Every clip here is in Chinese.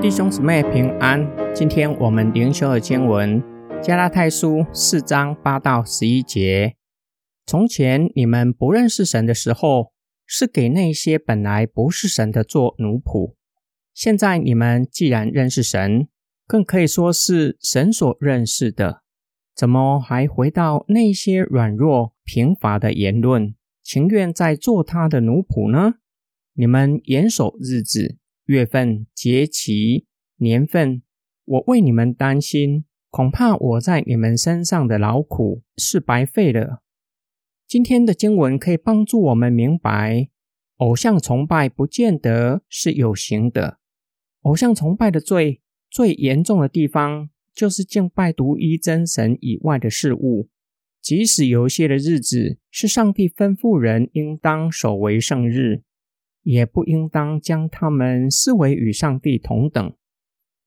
弟兄姊妹平安，今天我们灵修的经文加拉太书四章八到十一节。从前你们不认识神的时候，是给那些本来不是神的做奴仆；现在你们既然认识神，更可以说是神所认识的，怎么还回到那些软弱贫乏的言论，情愿在做他的奴仆呢？你们严守日子。月份、节期、年份，我为你们担心，恐怕我在你们身上的劳苦是白费了。今天的经文可以帮助我们明白，偶像崇拜不见得是有形的。偶像崇拜的罪最严重的地方，就是敬拜独一真神以外的事物。即使有些的日子是上帝吩咐人应当守为圣日。也不应当将他们视为与上帝同等，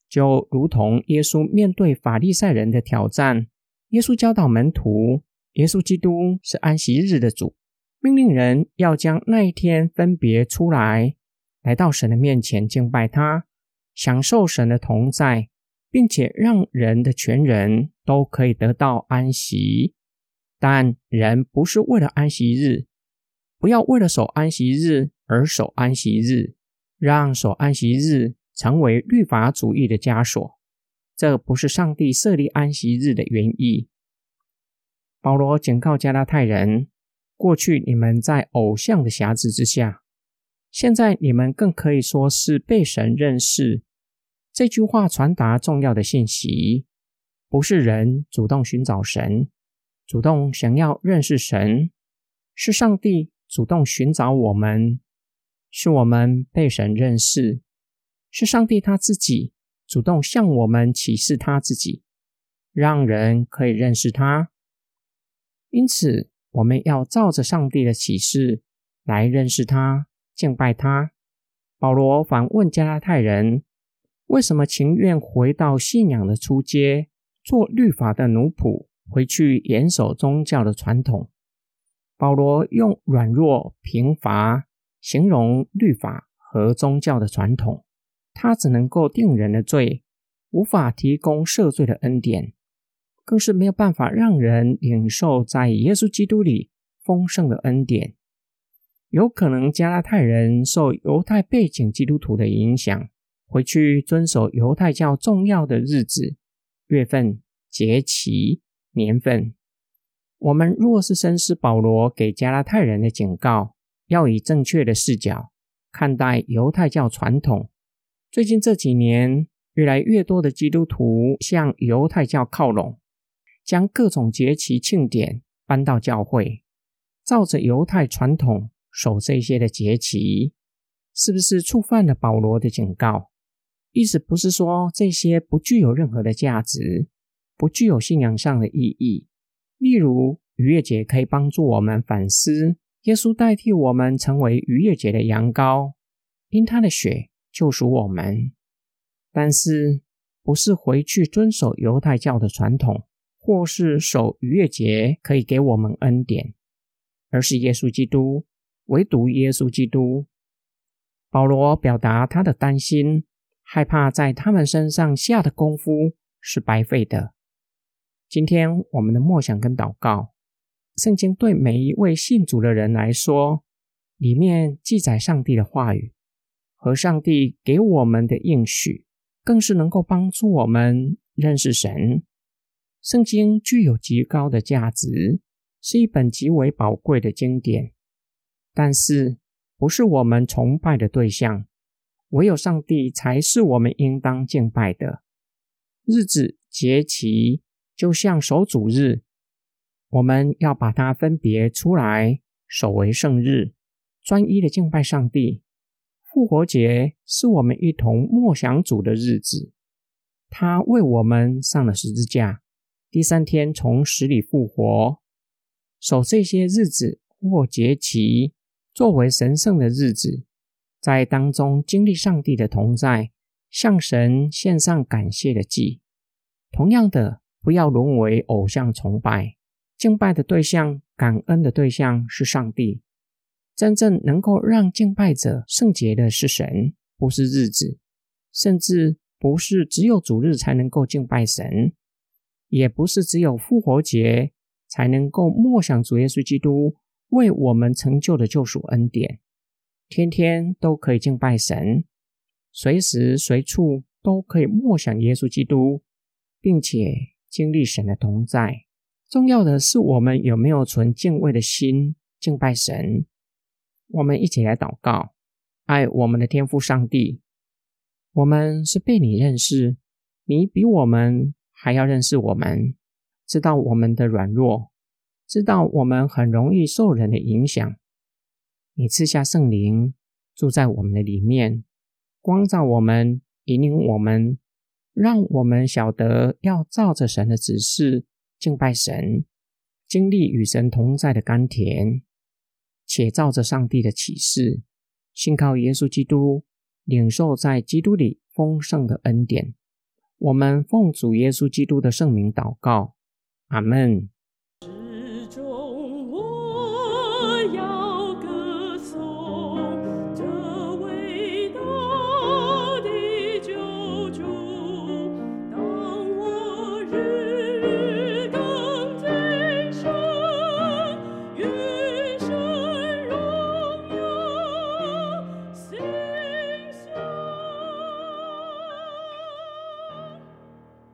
就如同耶稣面对法利赛人的挑战，耶稣教导门徒，耶稣基督是安息日的主，命令人要将那一天分别出来，来到神的面前敬拜他，享受神的同在，并且让人的全人都可以得到安息。但人不是为了安息日，不要为了守安息日。而守安息日，让守安息日成为律法主义的枷锁，这不是上帝设立安息日的原意。保罗警告加拉太人：过去你们在偶像的辖制之下，现在你们更可以说是被神认识。这句话传达重要的信息，不是人主动寻找神，主动想要认识神，是上帝主动寻找我们。是我们被神认识，是上帝他自己主动向我们启示他自己，让人可以认识他。因此，我们要照着上帝的启示来认识他、敬拜他。保罗反问加拉太人：为什么情愿回到信仰的初阶，做律法的奴仆，回去严守宗教的传统？保罗用软弱、贫乏。形容律法和宗教的传统，它只能够定人的罪，无法提供赦罪的恩典，更是没有办法让人领受在耶稣基督里丰盛的恩典。有可能加拉太人受犹太背景基督徒的影响，回去遵守犹太教重要的日子、月份、节期、年份。我们若是深思保罗给加拉太人的警告。要以正确的视角看待犹太教传统。最近这几年，越来越多的基督徒向犹太教靠拢，将各种节期庆典搬到教会，照着犹太传统守这些的节期，是不是触犯了保罗的警告？意思不是说这些不具有任何的价值，不具有信仰上的意义。例如，逾越节可以帮助我们反思。耶稣代替我们成为逾越节的羊羔，因他的血救赎我们。但是，不是回去遵守犹太教的传统，或是守逾越节可以给我们恩典，而是耶稣基督，唯独耶稣基督。保罗表达他的担心，害怕在他们身上下的功夫是白费的。今天我们的默想跟祷告。圣经对每一位信主的人来说，里面记载上帝的话语和上帝给我们的应许，更是能够帮助我们认识神。圣经具有极高的价值，是一本极为宝贵的经典，但是不是我们崇拜的对象。唯有上帝才是我们应当敬拜的。日子节期，就像守主日。我们要把它分别出来，守为圣日，专一的敬拜上帝。复活节是我们一同默想主的日子，他为我们上了十字架，第三天从死里复活。守这些日子或节期，作为神圣的日子，在当中经历上帝的同在，向神献上感谢的祭。同样的，不要沦为偶像崇拜。敬拜的对象、感恩的对象是上帝。真正能够让敬拜者圣洁的是神，不是日子，甚至不是只有主日才能够敬拜神，也不是只有复活节才能够默想主耶稣基督为我们成就的救赎恩典。天天都可以敬拜神，随时随处都可以默想耶稣基督，并且经历神的同在。重要的是，我们有没有存敬畏的心敬拜神？我们一起来祷告，爱我们的天父上帝。我们是被你认识，你比我们还要认识我们，知道我们的软弱，知道我们很容易受人的影响。你赐下圣灵住在我们的里面，光照我们，引领我们，让我们晓得要照着神的指示敬拜神，经历与神同在的甘甜，且照着上帝的启示，信靠耶稣基督，领受在基督里丰盛的恩典。我们奉主耶稣基督的圣名祷告，阿门。